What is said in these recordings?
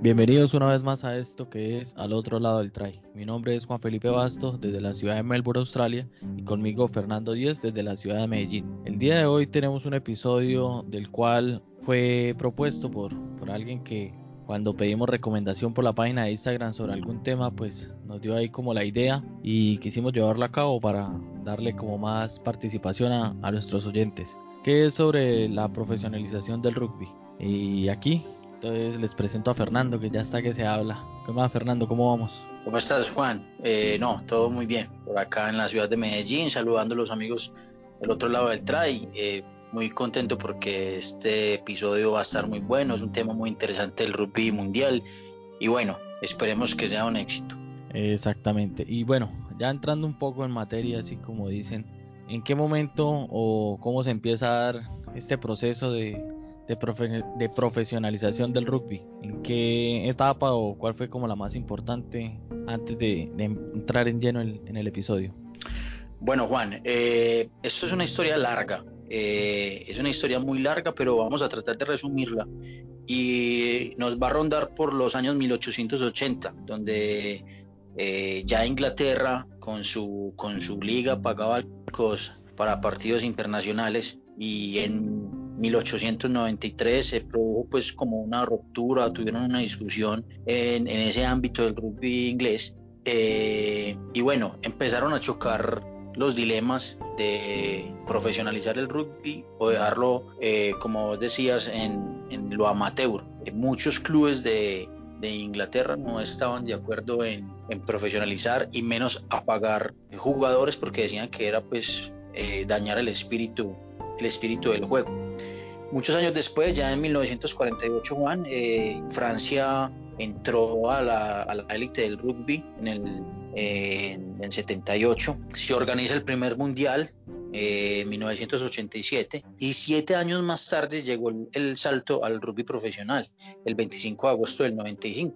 Bienvenidos una vez más a esto que es Al otro lado del try. Mi nombre es Juan Felipe Bastos desde la ciudad de Melbourne, Australia, y conmigo Fernando Díez desde la ciudad de Medellín. El día de hoy tenemos un episodio del cual fue propuesto por, por alguien que cuando pedimos recomendación por la página de Instagram sobre algún tema, pues nos dio ahí como la idea y quisimos llevarla a cabo para darle como más participación a, a nuestros oyentes, que es sobre la profesionalización del rugby. Y aquí entonces les presento a Fernando, que ya está que se habla. ¿Qué más, Fernando? ¿Cómo vamos? ¿Cómo estás, Juan? Eh, no, todo muy bien. Por acá en la ciudad de Medellín, saludando a los amigos del otro lado del try. Eh, muy contento porque este episodio va a estar muy bueno. Es un tema muy interesante del rugby mundial. Y bueno, esperemos que sea un éxito. Exactamente. Y bueno, ya entrando un poco en materia, así como dicen, ¿en qué momento o cómo se empieza a dar este proceso de de, profesionalización del rugby? ¿En qué etapa o cuál fue como la más importante antes de, entrar en lleno en, el episodio? Bueno, Juan, eh, esto es una historia larga, eh, es una historia muy larga, pero vamos a tratar de resumirla. Y nos va a rondar por los años 1880, donde eh, ya Inglaterra con su, con su liga pagaba para partidos internacionales y en 1893 se produjo pues como una ruptura, tuvieron una discusión en, ese ámbito del rugby inglés eh, y bueno, empezaron a chocar los dilemas de profesionalizar el rugby o dejarlo, eh, como decías, en, lo amateur. Muchos clubes de, Inglaterra no estaban de acuerdo en, profesionalizar y menos a pagar jugadores porque decían que era pues eh, dañar el espíritu, el espíritu del juego. Muchos años después, ya en 1948, Juan, eh, Francia entró a la, élite del rugby en el 78. Se organiza el primer mundial eh, en 1987 y siete años más tarde llegó el, salto al rugby profesional, el 25 de agosto del 95.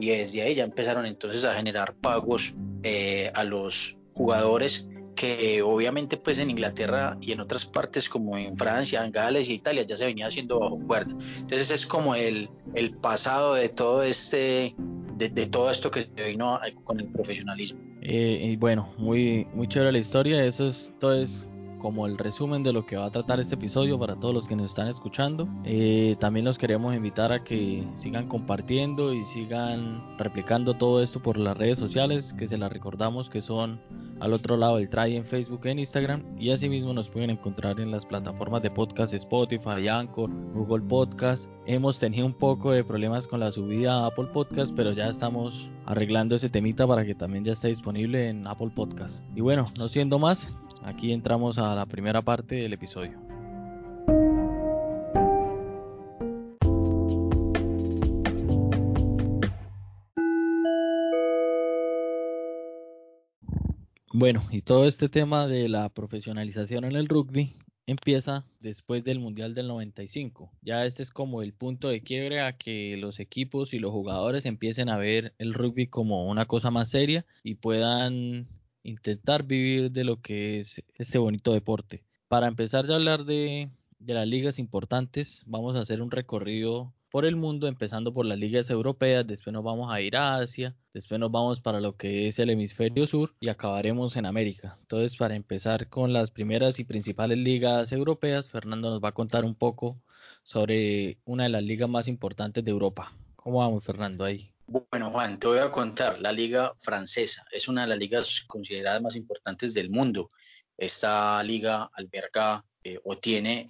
Y desde ahí ya empezaron entonces a generar pagos eh, a los jugadores que obviamente pues en Inglaterra y en otras partes como en Francia, en Gales y Italia ya se venía haciendo bajo cuerda. Entonces es como el, el pasado de todo este, de, todo esto que se vino con el profesionalismo. Eh, y bueno, muy, muy chévere la historia, eso es, todo es como el resumen de lo que va a tratar este episodio para todos los que nos están escuchando. Eh, también los queremos invitar a que sigan compartiendo y sigan replicando todo esto por las redes sociales, que se las recordamos que son al otro lado del try en Facebook e Instagram y asimismo nos pueden encontrar en las plataformas de podcast Spotify, Anchor, Google Podcast. Hemos tenido un poco de problemas con la subida a Apple Podcast, pero ya estamos arreglando ese temita para que también ya esté disponible en Apple Podcast. Y bueno, no siendo más, aquí entramos a la primera parte del episodio. Bueno, y todo este tema de la profesionalización en el rugby empieza después del Mundial del 95. Ya este es como el punto de quiebre a que los equipos y los jugadores empiecen a ver el rugby como una cosa más seria y puedan intentar vivir de lo que es este bonito deporte. Para empezar a hablar de, de las ligas importantes, vamos a hacer un recorrido por el mundo, empezando por las ligas europeas, después nos vamos a ir a Asia, después nos vamos para lo que es el hemisferio sur y acabaremos en América. Entonces, para empezar con las primeras y principales ligas europeas, Fernando nos va a contar un poco sobre una de las ligas más importantes de Europa. ¿Cómo vamos, Fernando, ahí? Bueno, Juan, te voy a contar. La liga francesa es una de las ligas consideradas más importantes del mundo. Esta liga alberga eh, o tiene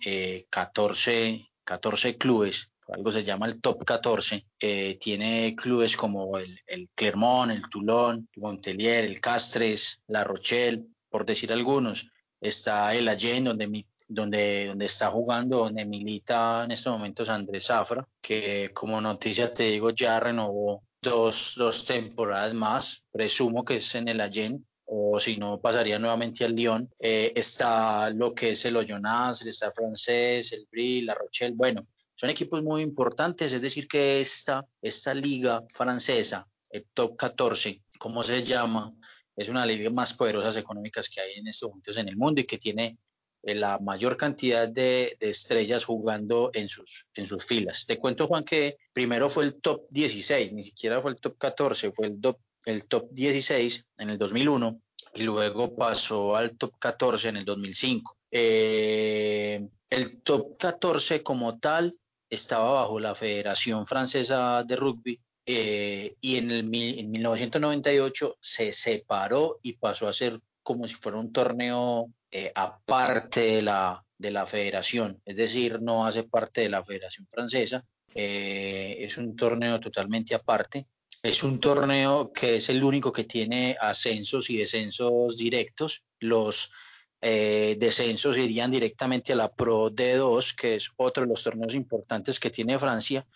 14, eh, 14 clubes algo se llama el top 14, eh, tiene clubes como el, Clermont, el Toulon, el Montpellier, el Castres, La Rochelle, por decir algunos. Está el Allen, donde, donde, donde está jugando, donde milita en estos momentos Andrés Zafra, que como noticia te digo ya renovó dos, dos temporadas más, presumo que es en el Allen, o si no pasaría nuevamente al Lyon. Eh, está lo que es el Oyonnax, está francés, el Brie, la Rochelle, bueno, son equipos muy importantes, es decir, que esta, esta liga francesa, el top 14, como se llama, es una de las más poderosas económicas que hay en estos momentos en el mundo y que tiene eh, la mayor cantidad de, estrellas jugando en sus, filas. Te cuento, Juan, que primero fue el top 16, ni siquiera fue el top 14, fue el top, el top 16 en el 2001 y luego pasó al top 14 en el 2005. Eh, el top 14 como tal estaba bajo la Federación Francesa de Rugby eh, y en, el, en 1998 se separó y pasó a ser como si fuera un torneo eh, aparte de la, de la federación, es decir, no hace parte de la Federación Francesa, eh, es un torneo totalmente aparte. Es un torneo que es el único que tiene ascensos y descensos directos. Los eh, descensos irían directamente a la Pro D2, que es otro de los torneos importantes que tiene Francia,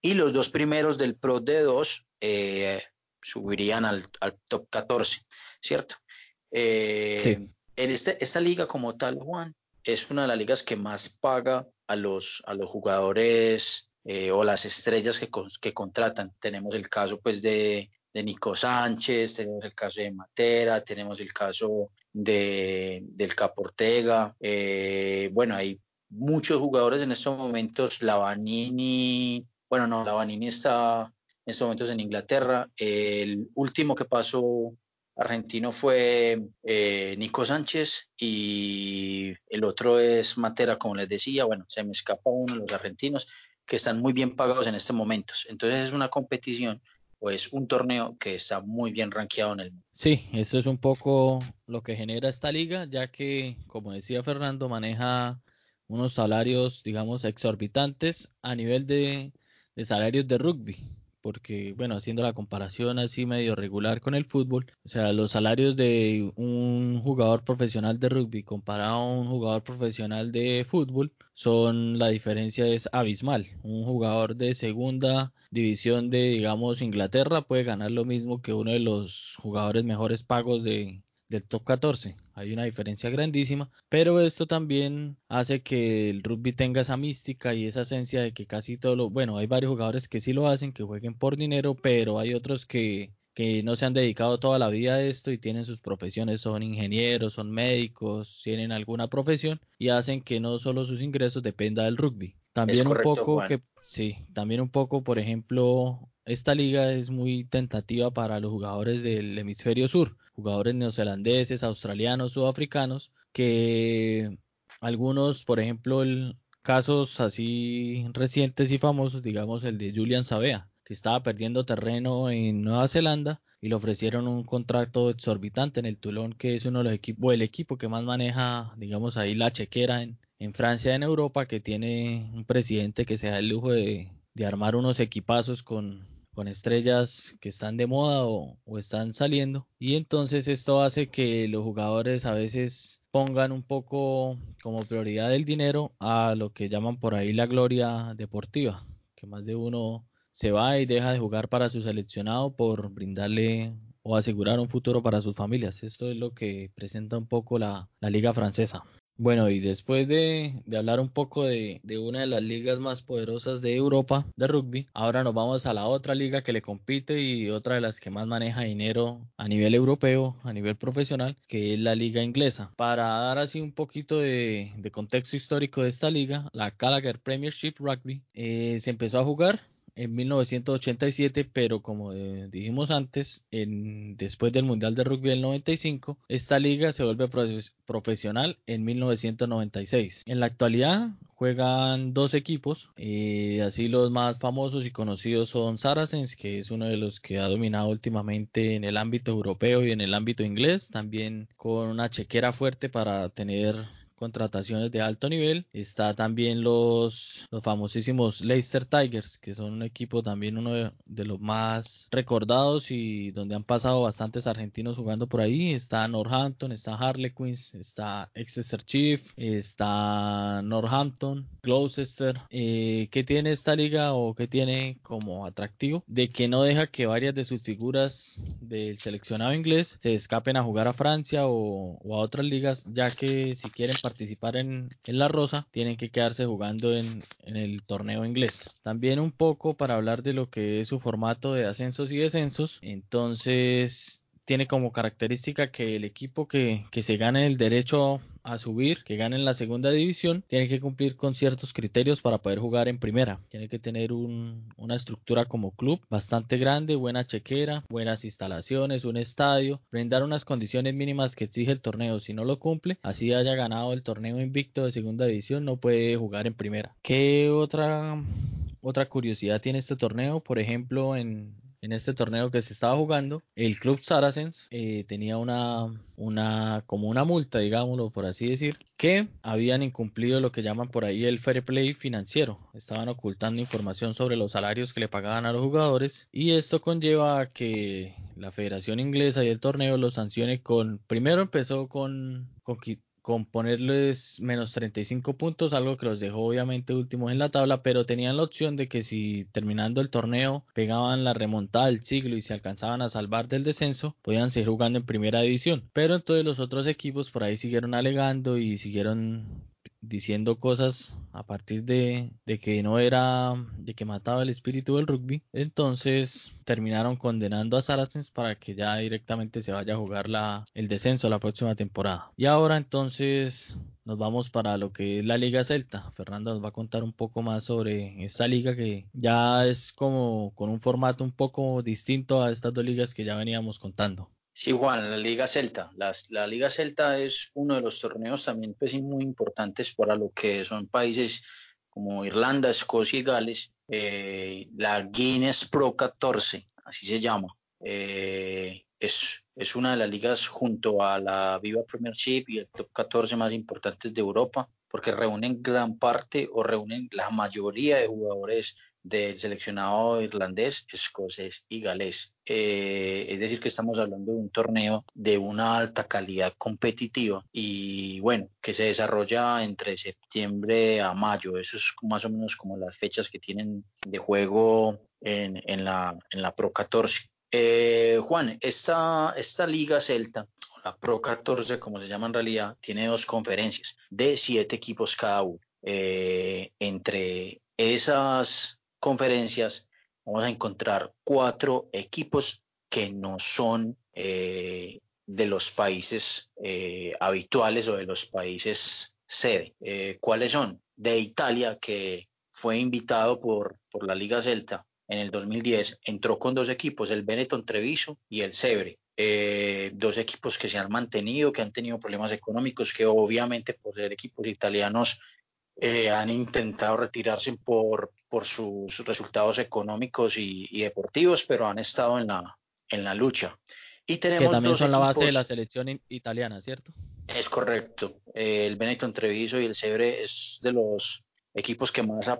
y los dos primeros del Pro D2 subirían al, al, top 14, ¿cierto? Eh, en este, esta liga como tal, Juan, es una de las ligas que más paga a los, a los jugadores eh, o las estrellas que, que, contratan. Tenemos el caso pues de, de, Nico Sánchez, tenemos el caso de Matera, tenemos el caso de, del Caportega. Eh, bueno, hay muchos jugadores en estos momentos. Lavanini, bueno, no, Lavanini está en estos momentos en Inglaterra. El último que pasó argentino fue eh, Nico Sánchez y el otro es Matera, como les decía. Bueno, se me escapa uno de los argentinos que están muy bien pagados en este momento. Entonces es una competición o es un torneo que está muy bien rankeado en el mundo. Sí, eso es un poco lo que genera esta liga, ya que, como decía Fernando, maneja unos salarios, digamos, exorbitantes a nivel de salarios de rugby porque, bueno, haciendo la comparación así medio regular con el fútbol, o sea, los salarios de un jugador profesional de rugby comparado a un jugador profesional de fútbol son, la diferencia es abismal. Un jugador de segunda división de, digamos, Inglaterra puede ganar lo mismo que uno de los jugadores mejores pagos de, del top 14. Hay una diferencia grandísima, pero esto también hace que el rugby tenga esa mística y esa esencia de que casi todo lo, bueno, hay varios jugadores que sí lo hacen, que jueguen por dinero, pero hay otros que, que no se han dedicado toda la vida a esto y tienen sus profesiones, son ingenieros, son médicos, tienen alguna profesión y hacen que no solo sus ingresos dependa del rugby. También un poco que sí, también un poco, por ejemplo, esta liga es muy tentativa para los jugadores del hemisferio sur, jugadores neozelandeses, australianos, sudafricanos, que algunos, por ejemplo, el, casos así recientes y famosos, digamos el de Julian Sabea, que estaba perdiendo terreno en Nueva Zelanda y le ofrecieron un contrato exorbitante en el Toulon, que es uno de los equipos, el equipo que más maneja, digamos ahí la chequera en, en Francia, en Europa, que tiene un presidente que se da el lujo de, armar unos equipazos con, con estrellas que están de moda o, están saliendo. Y entonces esto hace que los jugadores a veces pongan un poco como prioridad el dinero a lo que llaman por ahí la gloria deportiva, que más de uno se va y deja de jugar para su seleccionado por brindarle o asegurar un futuro para sus familias. Esto es lo que presenta un poco la, liga francesa. Bueno, y después de, hablar un poco de, una de las ligas más poderosas de Europa de rugby, ahora nos vamos a la otra liga que le compite y otra de las que más maneja dinero a nivel europeo, a nivel profesional, que es la liga inglesa. Para dar así un poquito de, contexto histórico de esta liga, la Gallagher Premiership Rugby eh, se empezó a jugar en 1987, pero como eh, dijimos antes, en, después del Mundial de Rugby del 95, esta liga se vuelve profesional en 1996. En la actualidad juegan dos equipos, eh, así los más famosos y conocidos son Saracens, que es uno de los que ha dominado últimamente en el ámbito europeo y en el ámbito inglés, también con una chequera fuerte para tener contrataciones de alto nivel. Está también los, los famosísimos Leicester Tigers, que son un equipo también uno de, los más recordados y donde han pasado bastantes argentinos jugando por ahí. Está Northampton, está Harlequins, está Exeter Chief, está Northampton, Gloucester. Eh, ¿Qué tiene esta liga o qué tiene como atractivo? De que no deja que varias de sus figuras del seleccionado inglés se escapen a jugar a Francia o, o a otras ligas, ya que si quieren participar participar en, la Rosa tienen que quedarse jugando en, el torneo inglés. También un poco para hablar de lo que es su formato de ascensos y descensos. Entonces tiene como característica que el equipo que, se gane el derecho a subir, que ganen la segunda división, tienen que cumplir con ciertos criterios para poder jugar en primera. Tiene que tener una estructura como club bastante grande, buena chequera, buenas instalaciones, un estadio, brindar unas condiciones mínimas que exige el torneo. Si no lo cumple, así haya ganado el torneo invicto de segunda división, no puede jugar en primera. ¿Qué otra otra curiosidad tiene este torneo? Por ejemplo, en, en este torneo que se estaba jugando, el club Saracens eh, tenía una, una, como una multa, digámoslo por así decir, que habían incumplido lo que llaman por ahí el fair play financiero. Estaban ocultando información sobre los salarios que le pagaban a los jugadores y esto conlleva a que la Federación Inglesa y el torneo lo sancione con, primero empezó con con ponerles menos 35 puntos, algo que los dejó obviamente últimos en la tabla, pero tenían la opción de que si terminando el torneo pegaban la remontada del siglo y se alcanzaban a salvar del descenso, podían seguir jugando en primera división. Pero entonces los otros equipos por ahí siguieron alegando y siguieron diciendo cosas a partir de, que no era, de que mataba el espíritu del rugby. Entonces terminaron condenando a Saracens para que ya directamente se vaya a jugar la, el descenso la próxima temporada. Y ahora entonces nos vamos para lo que es la Liga Celta. Fernando nos va a contar un poco más sobre esta liga que ya es como con un formato un poco distinto a estas dos ligas que ya veníamos contando. Sí, Juan, la Liga Celta. la Liga Celta es uno de los torneos también pues, muy importantes para lo que son países como Irlanda, Escocia y Gales. Eh, la Guinness Pro 14, así se llama. Eh, es, es una de las ligas junto a la Viva Premiership y el top 14 más importantes de Europa, porque reúnen gran parte o reúnen la mayoría de jugadores del seleccionado irlandés, escocés y galés. Eh, es decir, que estamos hablando de un torneo de una alta calidad competitiva y bueno, que se desarrolla entre septiembre a mayo. Eso es más o menos como las fechas que tienen de juego en, la, en la Pro 14. Eh, Juan, esta, esta liga celta la Pro 14, como se llama en realidad, tiene dos conferencias de siete equipos cada uno. Eh, entre esas conferencias vamos a encontrar cuatro equipos que no son eh, de los países eh, habituales o de los países sede. Eh, ¿Cuáles son? De Italia, que fue invitado por, por la Liga Celta en el 2010, entró con dos equipos, el Benetton Treviso y el Sebre. dos equipos que se han mantenido, que han tenido problemas económicos, que obviamente por ser equipos italianos eh, han intentado retirarse por, por sus resultados económicos y, deportivos, pero han estado en la, en la lucha. Y tenemos que también son la base de la selección italiana, ¿cierto? Es correcto. el Benetton Treviso y el Sebre es de los equipos que más,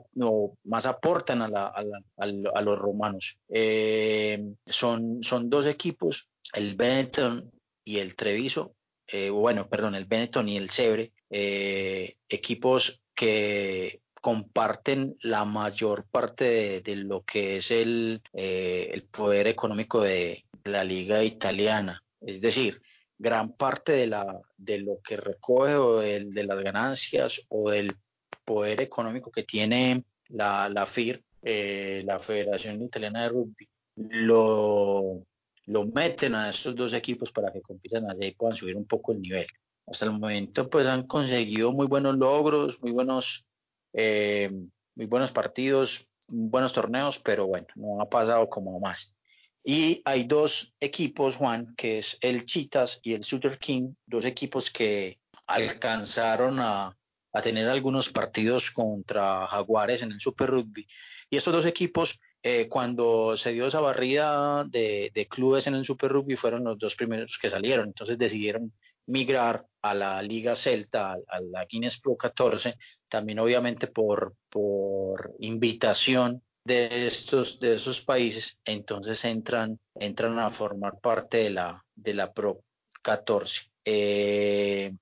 más aportan a, la, a, los romanos. Eh, son, son dos equipos, el Benetton y el Treviso, eh, bueno, perdón, el Benetton y el Sebre, equipos que comparten la mayor parte de, lo que es el, eh, el poder económico de la liga italiana. Es decir, gran parte de, la, de lo que recoge o de, las ganancias o del poder económico que tiene la, la FIR, eh, la Federación Italiana de Rugby, lo, lo meten a estos dos equipos para que compitan allá y puedan subir un poco el nivel hasta el momento pues han conseguido muy buenos logros, muy buenos, eh, muy buenos partidos, buenos torneos, pero bueno, no ha pasado como más. Y hay dos equipos, Juan, que es el Chitas y el Sutter King, dos equipos que alcanzaron a, a tener algunos partidos contra Jaguares en el Super Rugby. Y estos dos equipos eh, cuando se dio esa barrida de, clubes en el Super Rugby fueron los dos primeros que salieron, entonces decidieron migrar a la Liga Celta, a, la Guinness Pro 14, también obviamente por, por invitación de estos, de esos países, entonces entran, entran a formar parte de la, de la Pro 14. Eh,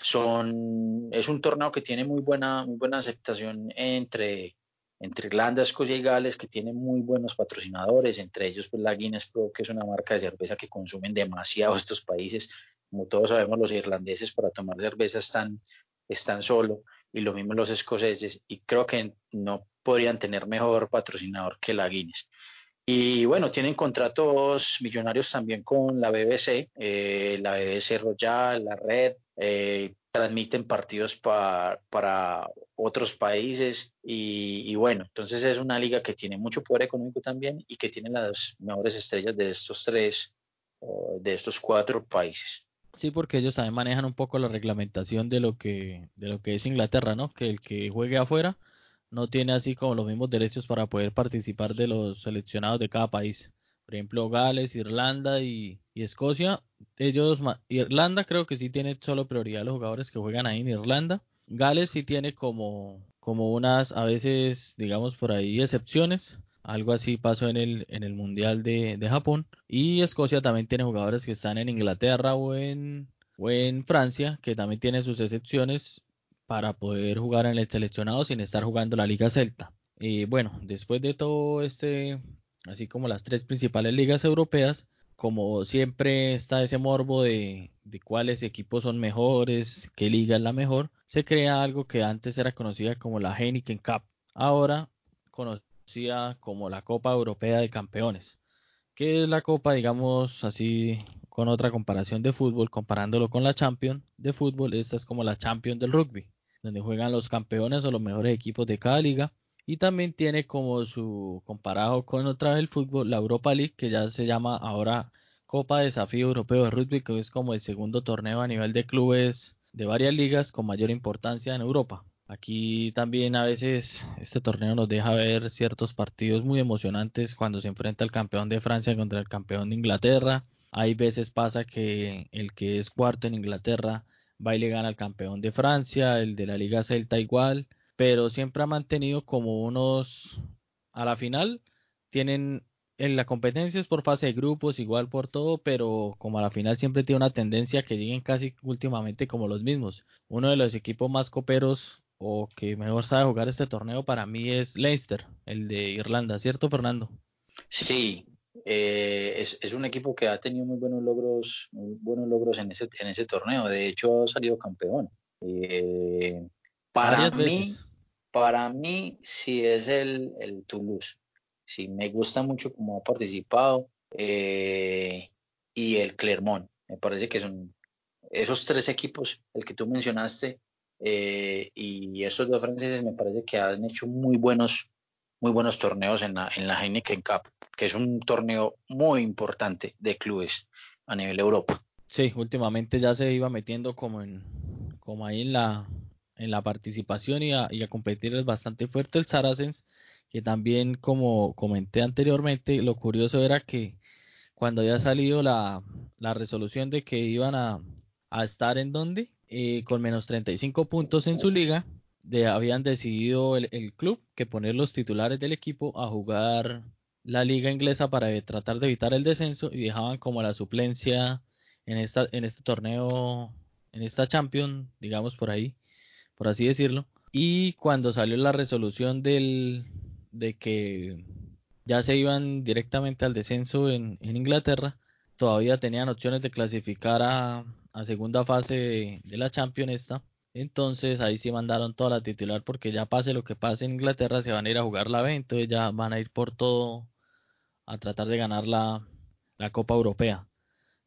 son, es un torneo que tiene muy buena, muy buena aceptación entre, entre Irlanda, Escocia y Gales, que tienen muy buenos patrocinadores, entre ellos pues, la Guinness Pro, que es una marca de cerveza que consumen demasiado estos países. Como todos sabemos, los irlandeses para tomar cerveza están, están solo, y lo mismo los escoceses, y creo que no podrían tener mejor patrocinador que la Guinness. Y bueno, tienen contratos millonarios también con la BBC, eh, la BBC Royal, la Red, eh, transmiten partidos para otros países y, bueno, entonces es una liga que tiene mucho poder económico también y que tiene las mejores estrellas de estos tres, de estos cuatro países. Sí, porque ellos también manejan un poco la reglamentación de lo que de lo que es Inglaterra, ¿no? Que el que juegue afuera no tiene así como los mismos derechos para poder participar de los seleccionados de cada país. Por ejemplo, Gales, Irlanda y, Escocia. Ellos, Irlanda creo que sí tiene solo prioridad los jugadores que juegan ahí en Irlanda. Gales sí tiene como, como unas, a veces, digamos por ahí, excepciones. Algo así pasó en el, en el Mundial de, de Japón. Y Escocia también tiene jugadores que están en Inglaterra o en, o en Francia, que también tiene sus excepciones para poder jugar en el seleccionado sin estar jugando la Liga Celta. Y bueno, después de todo este, así como las tres principales ligas europeas, como siempre está ese morbo de, de, cuáles equipos son mejores, qué liga es la mejor, se crea algo que antes era conocida como la Heineken Cup, ahora conocida como la Copa Europea de Campeones, que es la copa, digamos así, con otra comparación de fútbol, comparándolo con la Champions de fútbol, esta es como la Champions del rugby donde juegan los campeones o los mejores equipos de cada liga. Y también tiene como su comparado con otra vez el fútbol, la Europa League, que ya se llama ahora Copa Desafío Europeo de Rugby, que es como el segundo torneo a nivel de clubes de varias ligas con mayor importancia en Europa. Aquí también a veces este torneo nos deja ver ciertos partidos muy emocionantes cuando se enfrenta el campeón de Francia contra el campeón de Inglaterra. Hay veces pasa que el que es cuarto en Inglaterra va y le gana al campeón de Francia, el de la Liga Celta igual, pero siempre ha mantenido como unos, a la final, tienen en la competencia es por fase de grupos, igual por todo, pero como a la final siempre tiene una tendencia que lleguen casi últimamente como los mismos. Uno de los equipos más coperos o que mejor sabe jugar este torneo para mí es Leicester, el de Irlanda, ¿cierto Fernando? Sí, eh, es, un equipo que ha tenido muy buenos logros, muy buenos logros en ese, en ese torneo. De hecho, ha salido campeón. Eh, para mí, para mí sí es el, el Toulouse. Sí, me gusta mucho cómo ha participado. Eh, y el Clermont. Me parece que son esos tres equipos, el que tú mencionaste, y esos dos franceses me parece que han hecho muy buenos, muy buenos torneos en la, en la Heineken Cup que es un torneo muy importante de clubes a nivel Europa. Sí, últimamente ya se iba metiendo como en como ahí en la en la participación y a, y a competir bastante fuerte el Saracens, que también como comenté anteriormente, lo curioso era que cuando había salido la, la resolución de que iban a, a estar en donde, eh, con menos 35 puntos en su liga, de, habían decidido el, club que poner los titulares del equipo a jugar la liga inglesa para tratar de evitar el descenso y dejaban como la suplencia en esta en este torneo en esta Champions, digamos por ahí, por así decirlo. Y cuando salió la resolución del de que ya se iban directamente al descenso en, Inglaterra, todavía tenían opciones de clasificar a, segunda fase de, la Champions esta. Entonces ahí sí mandaron toda la titular porque ya pase lo que pase en Inglaterra se van a ir a jugar la B, entonces ya van a ir por todo a tratar de ganar la, Copa Europea.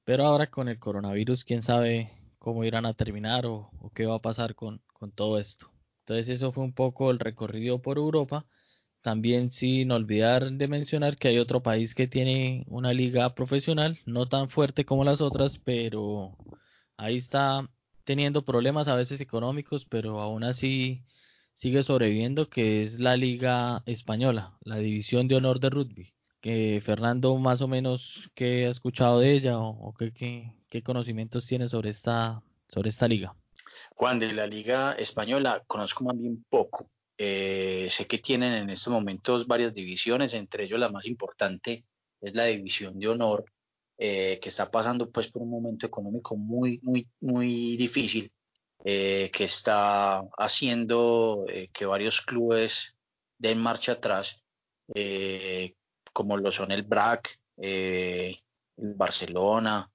Pero ahora con el coronavirus, quién sabe cómo irán a terminar o, qué va a pasar con, todo esto. Entonces eso fue un poco el recorrido por Europa. También sin olvidar de mencionar que hay otro país que tiene una liga profesional, no tan fuerte como las otras, pero ahí está teniendo problemas a veces económicos, pero aún así sigue sobreviviendo, que es la liga española, la división de honor de rugby que Fernando más o menos qué ha escuchado de ella o, qué, conocimientos tiene sobre esta, sobre esta liga. Juan, de la liga española conozco más bien poco. Eh, sé que tienen en estos momentos varias divisiones, entre ellos la más importante es la división de honor, eh, que está pasando pues por un momento económico muy, muy, muy difícil, eh, que está haciendo que varios clubes den marcha atrás, como lo son el BRAC, eh, el Barcelona,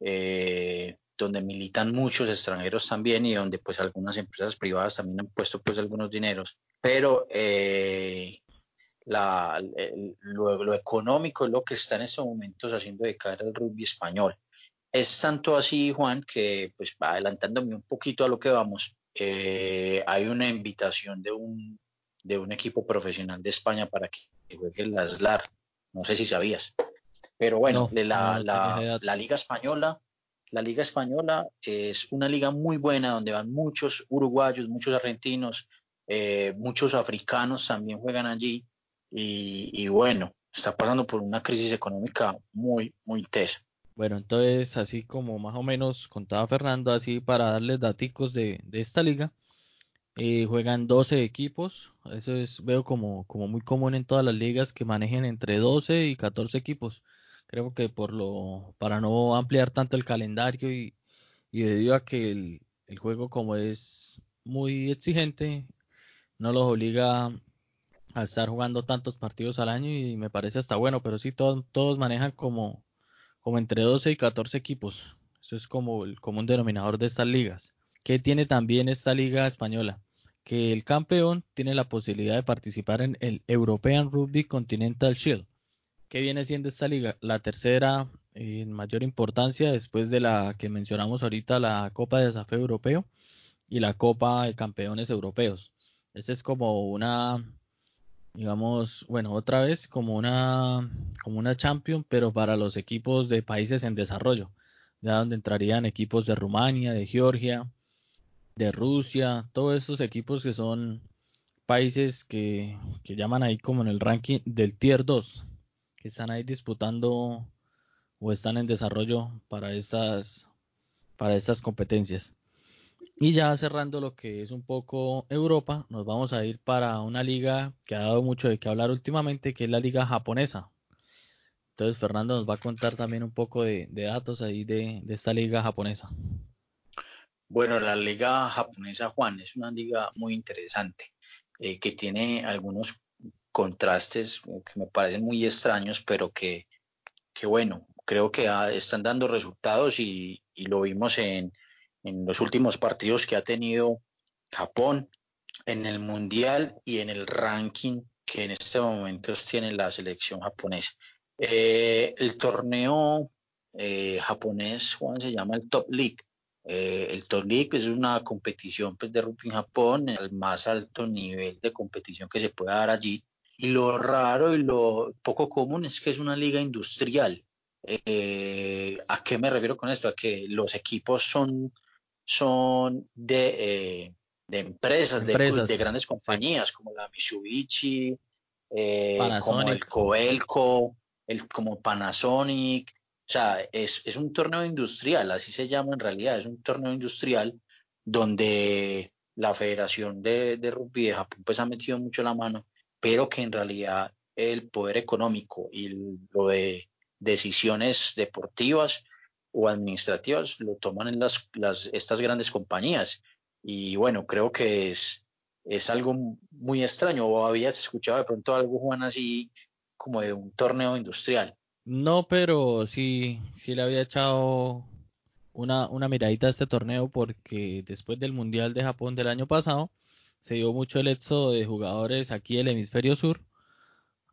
eh, donde militan muchos extranjeros también y donde pues algunas empresas privadas también han puesto pues algunos dineros. Pero eh, la, lo, económico es lo que está en estos momentos haciendo de caer el rugby español. Es tanto así, Juan, que pues adelantándome un poquito a lo que vamos, eh, hay una invitación de un, de un equipo profesional de España para que juegue la SLAR. No sé si sabías. Pero bueno, la, la, Liga Española, la Liga Española es una liga muy buena donde van muchos uruguayos, muchos argentinos, eh, muchos africanos también juegan allí. Y, bueno, está pasando por una crisis económica muy, muy tesa. Bueno, entonces, así como más o menos contaba Fernando, así para darles daticos de, esta liga, eh, juegan 12 equipos, eso es, veo como, como muy común en todas las ligas que manejen entre 12 y 14 equipos. Creo que por lo, para no ampliar tanto el calendario y, y debido a que el, el juego como es muy exigente, no los obliga a estar jugando tantos partidos al año y me parece hasta bueno, pero sí todos, todos manejan como como entre 12 y 14 equipos. Eso es como el común denominador de estas ligas. ¿Qué tiene también esta liga española? Que el campeón tiene la posibilidad de participar en el European Rugby Continental Shield. ¿Qué viene siendo esta liga? La tercera en mayor importancia después de la que mencionamos ahorita, la Copa de Desafío Europeo y la Copa de Campeones Europeos. Esta es como una digamos, bueno, otra vez como una, como una champion, pero para los equipos de países en desarrollo, ya donde entrarían equipos de Rumania, de Georgia, de Rusia, todos esos equipos que son países que, que llaman ahí como en el ranking del tier 2, que están ahí disputando o están en desarrollo para estas, para estas competencias. Y ya cerrando lo que es un poco Europa, nos vamos a ir para una liga que ha dado mucho de qué hablar últimamente, que es la liga japonesa. Entonces Fernando nos va a contar también un poco de, datos ahí de, esta liga japonesa. Bueno, la liga japonesa, Juan, es una liga muy interesante, eh, que tiene algunos contrastes que me parecen muy extraños, pero que, que bueno, creo que están dando resultados y lo vimos en, en los últimos partidos que ha tenido Japón en el Mundial y en el ranking que en este momento tiene la selección japonesa. Eh, el torneo eh, japonés, Juan, se llama el Top League. Eh, el Top League es una competición pues, de rugby en Japón, el más alto nivel de competición que se puede dar allí. Y lo raro y lo poco común es que es una liga industrial. ¿A qué me refiero con esto? A que los equipos son son de, eh, de empresas, De, grandes compañías como la Mitsubishi, eh, como el Coelco, el, como Panasonic. O sea, es, es un torneo industrial, así se llama en realidad, es un torneo industrial donde la Federación de, de Rugby de Japón pues ha metido mucho la mano, pero que en realidad el poder económico y lo de decisiones deportivas o administrativas lo toman en las, las, estas grandes compañías. Y bueno, creo que es, es algo muy extraño. ¿O habías escuchado de pronto algo, Juan, así como de un torneo industrial? No, pero sí, sí le había echado una, una miradita a este torneo porque después del Mundial de Japón del año pasado se dio mucho el éxodo de jugadores aquí del hemisferio sur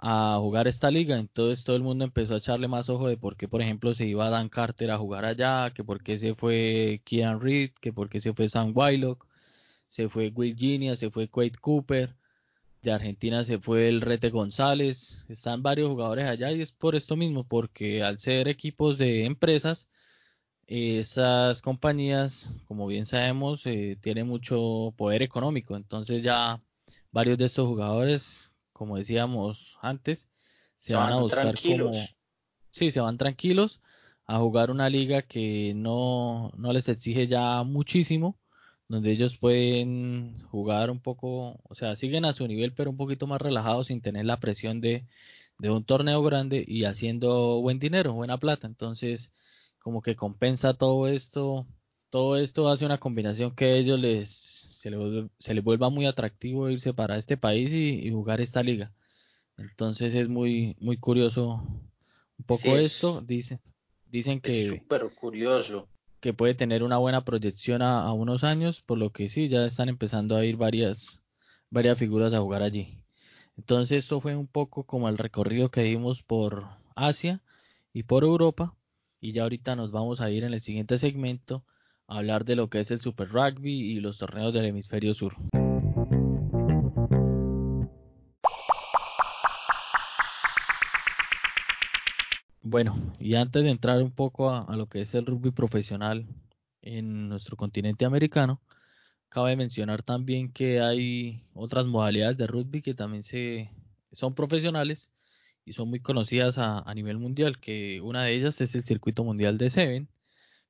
a jugar esta liga. Entonces todo el mundo empezó a echarle más ojo de por qué, por ejemplo, se iba Dan Carter a jugar allá, que por qué se fue Kian Reed, que por qué se fue Sam Wylock, se fue Virginia, se fue Quade Cooper. De Argentina se fue el Rete González. Están varios jugadores allá y es por esto mismo, porque al ser equipos de empresas, esas compañías, como bien sabemos, eh, tienen mucho poder económico. Entonces ya varios de estos jugadores como decíamos antes, se, van, a buscar tranquilos. como sí, se van tranquilos a jugar una liga que no, no les exige ya muchísimo, donde ellos pueden jugar un poco, o sea, siguen a su nivel, pero un poquito más relajados sin tener la presión de, de un torneo grande y haciendo buen dinero, buena plata. Entonces, como que compensa todo esto, todo esto hace una combinación que ellos les se le, se le vuelva muy atractivo irse para este país y, jugar esta liga. Entonces es muy, muy curioso un poco esto. Dicen, dicen que... súper curioso. Que puede tener una buena proyección a, unos años, por lo que sí, ya están empezando a ir varias, varias figuras a jugar allí. Entonces eso fue un poco como el recorrido que dimos por Asia y por Europa. y ya ahorita nos vamos a ir en el siguiente segmento a hablar de lo que es el Super Rugby y los torneos del hemisferio sur. Bueno, y antes de entrar un poco a, lo que es el rugby profesional en nuestro continente americano, cabe mencionar también que hay otras modalidades de rugby que también se, son profesionales y son muy conocidas a, nivel mundial, que una de ellas es el Circuito Mundial de Seven,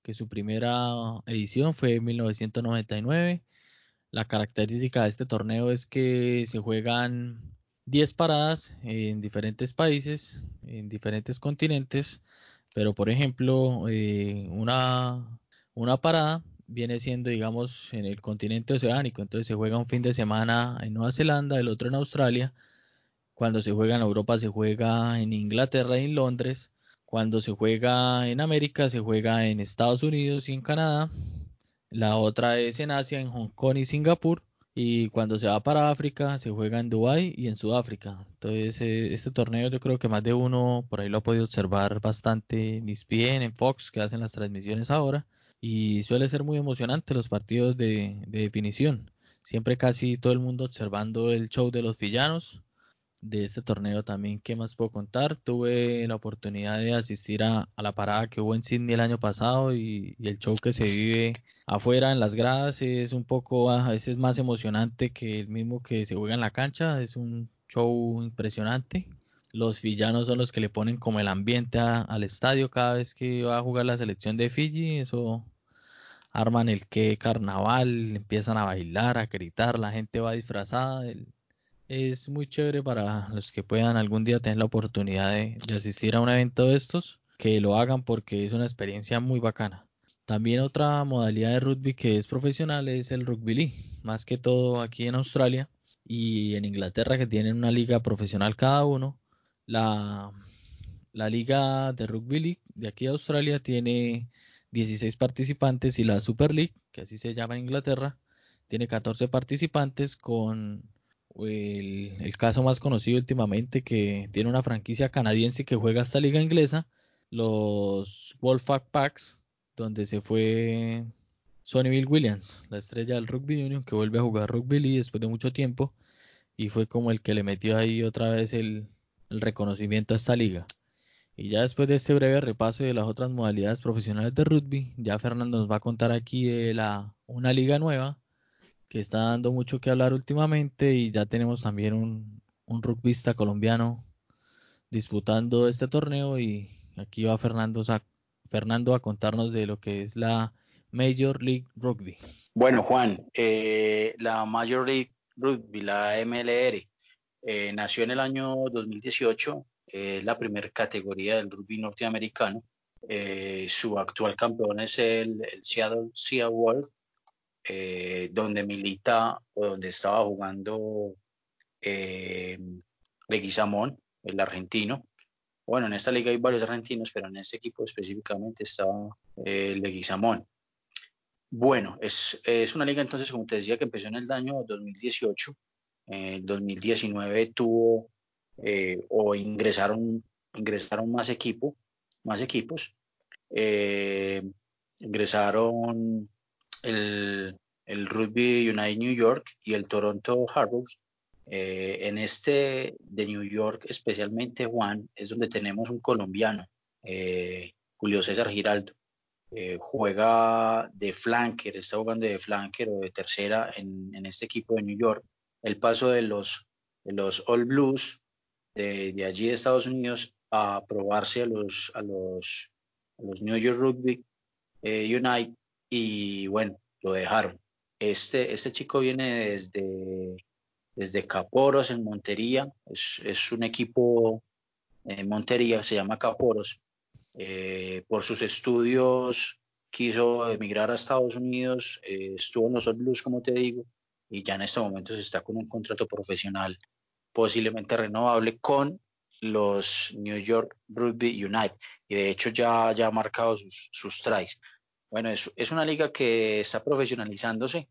que su primera edición fue en 1999. La característica de este torneo es que se juegan 10 paradas en diferentes países, en diferentes continentes, pero por ejemplo, eh, una, una parada viene siendo, digamos, en el continente oceánico, entonces se juega un fin de semana en Nueva Zelanda, el otro en Australia, cuando se juega en Europa se juega en Inglaterra y en Londres, cuando se juega en América se juega en Estados Unidos y en Canadá, la otra es en Asia, en Hong Kong y Singapur, y cuando se va para África, se juega en Dubái y en Sudáfrica. Entonces, eh, este torneo yo creo que más de uno por ahí lo ha podido observar bastante en ESPN, en Fox, que hacen las transmisiones ahora. Y suele ser muy emocionante los partidos de, de definición. Siempre casi todo el mundo observando el show de los villanos de este torneo también. ¿Qué más puedo contar? Tuve la oportunidad de asistir a, la parada que hubo en Sydney el año pasado y, el show que se vive afuera en las gradas es un poco a veces más emocionante que el mismo que se juega en la cancha. Es un show impresionante. Los villanos son los que le ponen como el ambiente al estadio cada vez que va a jugar la selección de Fiji. Eso arman el que carnaval, empiezan a bailar, a gritar, la gente va disfrazada. Es muy chévere para los que puedan algún día tener la oportunidad de, asistir a un evento de estos, que lo hagan porque es una experiencia muy bacana. También otra modalidad de rugby que es profesional es el rugby league, más que todo aquí en Australia y en Inglaterra que tienen una liga profesional cada uno. La, la liga de rugby league de aquí a Australia tiene 16 participantes y la Super League, que así se llama en Inglaterra, tiene 14 participantes con el, caso más conocido últimamente que tiene una franquicia canadiense que juega esta liga inglesa, los Wolfpack Packs, donde se fue Sonny Williams, la estrella del Rugby Union, que vuelve a jugar Rugby League después de mucho tiempo y fue como el que le metió ahí otra vez el, reconocimiento a esta liga. Y ya después de este breve repaso de las otras modalidades profesionales de rugby, ya Fernando nos va a contar aquí de la, una liga nueva que está dando mucho que hablar últimamente y ya tenemos también un, un rugbyista colombiano disputando este torneo y aquí va Fernando, Fernando a contarnos de lo que es la Major League Rugby. Bueno, Juan, eh, la Major League Rugby, la MLR, eh, nació en el año 2018, es la primera categoría del rugby norteamericano. Eh, su actual campeón es el, el Seattle Sea Wolf eh, donde milita o donde estaba jugando eh, Leguizamón, el argentino. Bueno, en esta liga hay varios argentinos, pero en este equipo específicamente estaba eh, Leguizamón. Bueno, es, es, una liga entonces, como te decía, que empezó en el año 2018. En 2019 tuvo eh, o ingresaron, ingresaron más, equipo, más equipos. ingresaron el, Rugby United New York y el Toronto Harbors. Eh, en este de New York, especialmente Juan, es donde tenemos un colombiano, eh, Julio César Giraldo. Eh, juega de flanker, está jugando de flanker o de tercera en, este equipo de New York. El paso de los, los All Blues de, allí de Estados Unidos a probarse a los, a los, a los New York Rugby United y bueno, lo dejaron. Este, este chico viene desde, desde Caporos en Montería, es, un equipo en Montería, se llama Caporos. Eh, por sus estudios quiso emigrar a Estados Unidos, eh, estuvo en los como te digo, y ya en este momento se está con un contrato profesional posiblemente renovable con los New York Rugby United y de hecho ya, ya ha marcado sus, sus tries. Bueno, es, es una liga que está profesionalizándose.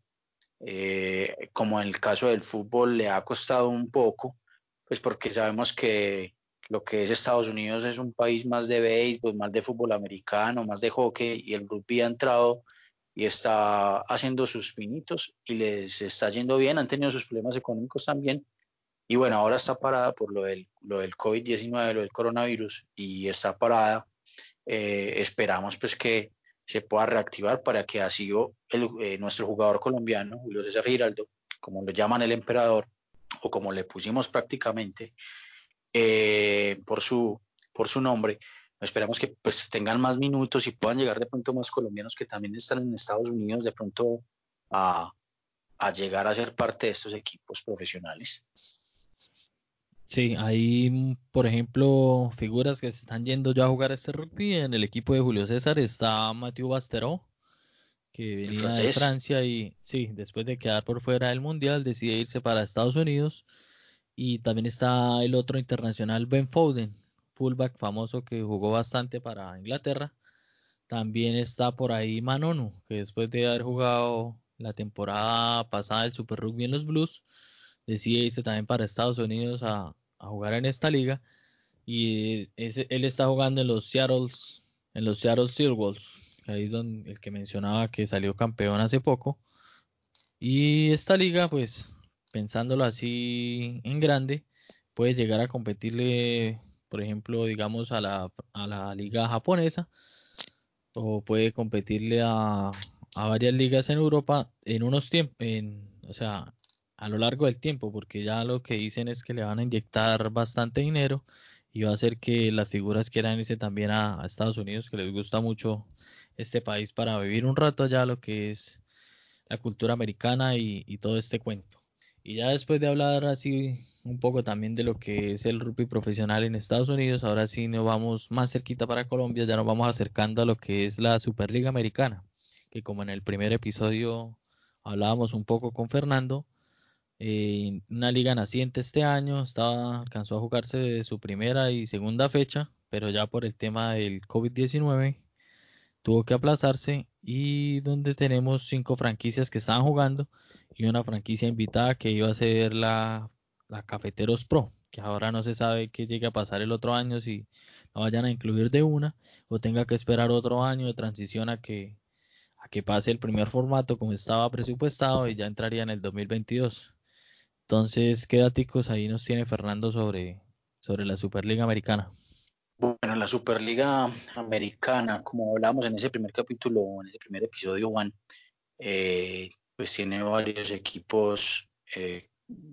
Eh, como en el caso del fútbol le ha costado un poco, pues porque sabemos que lo que es Estados Unidos es un país más de béisbol, más de fútbol americano, más de hockey y el rugby ha entrado y está haciendo sus pinitos y les está yendo bien, han tenido sus problemas económicos también y bueno, ahora está parada por lo del, lo del COVID-19, lo del coronavirus y está parada. Eh, esperamos pues que se pueda reactivar para que así el, eh, nuestro jugador colombiano, Julio César Giraldo, como lo llaman el emperador, o como le pusimos prácticamente eh, por, su, por su nombre, esperamos que pues tengan más minutos y puedan llegar de pronto más colombianos que también están en Estados Unidos de pronto a, a llegar a ser parte de estos equipos profesionales. Sí, hay, por ejemplo, figuras que se están yendo ya a jugar este rugby. En el equipo de Julio César está Mathieu Basteró, que venía de Francia y sí, después de quedar por fuera del Mundial, decide irse para Estados Unidos. Y también está el otro internacional, Ben Foden, fullback famoso que jugó bastante para Inglaterra. También está por ahí Manonu, que después de haber jugado la temporada pasada del Super Rugby en los Blues, decide irse también para Estados Unidos a, a jugar en esta liga y él está jugando en los Seattle en los Seattle Steelwolves, ahí es donde el que mencionaba que salió campeón hace poco. Y esta liga, pues pensándolo así en grande, puede llegar a competirle, por ejemplo, digamos a la, a la liga japonesa o puede competirle a, a varias ligas en Europa en unos tiempos, o sea, a lo largo del tiempo, porque ya lo que dicen es que le van a inyectar bastante dinero y va a hacer que las figuras quieran irse también a, Estados Unidos, que les gusta mucho este país para vivir un rato allá lo que es la cultura americana y, todo este cuento. Y ya después de hablar así un poco también de lo que es el rugby profesional en Estados Unidos, ahora sí nos vamos más cerquita para Colombia, ya nos vamos acercando a lo que es la Superliga Americana, que como en el primer episodio hablábamos un poco con Fernando, eh, una liga naciente este año, estaba, alcanzó a jugarse su primera y segunda fecha, pero ya por el tema del COVID-19 tuvo que aplazarse y donde tenemos cinco franquicias que estaban jugando y una franquicia invitada que iba a ser la, la Cafeteros Pro, que ahora no se sabe qué llegue a pasar el otro año si no vayan a incluir de una o tenga que esperar otro año de transición a que a que pase el primer formato como estaba presupuestado y ya entraría en el 2022. Entonces, ¿qué datos ahí nos tiene Fernando sobre, sobre la Superliga Americana? Bueno, la Superliga Americana, como hablamos en ese primer capítulo, en ese primer episodio, Juan, eh, pues tiene varios equipos, eh,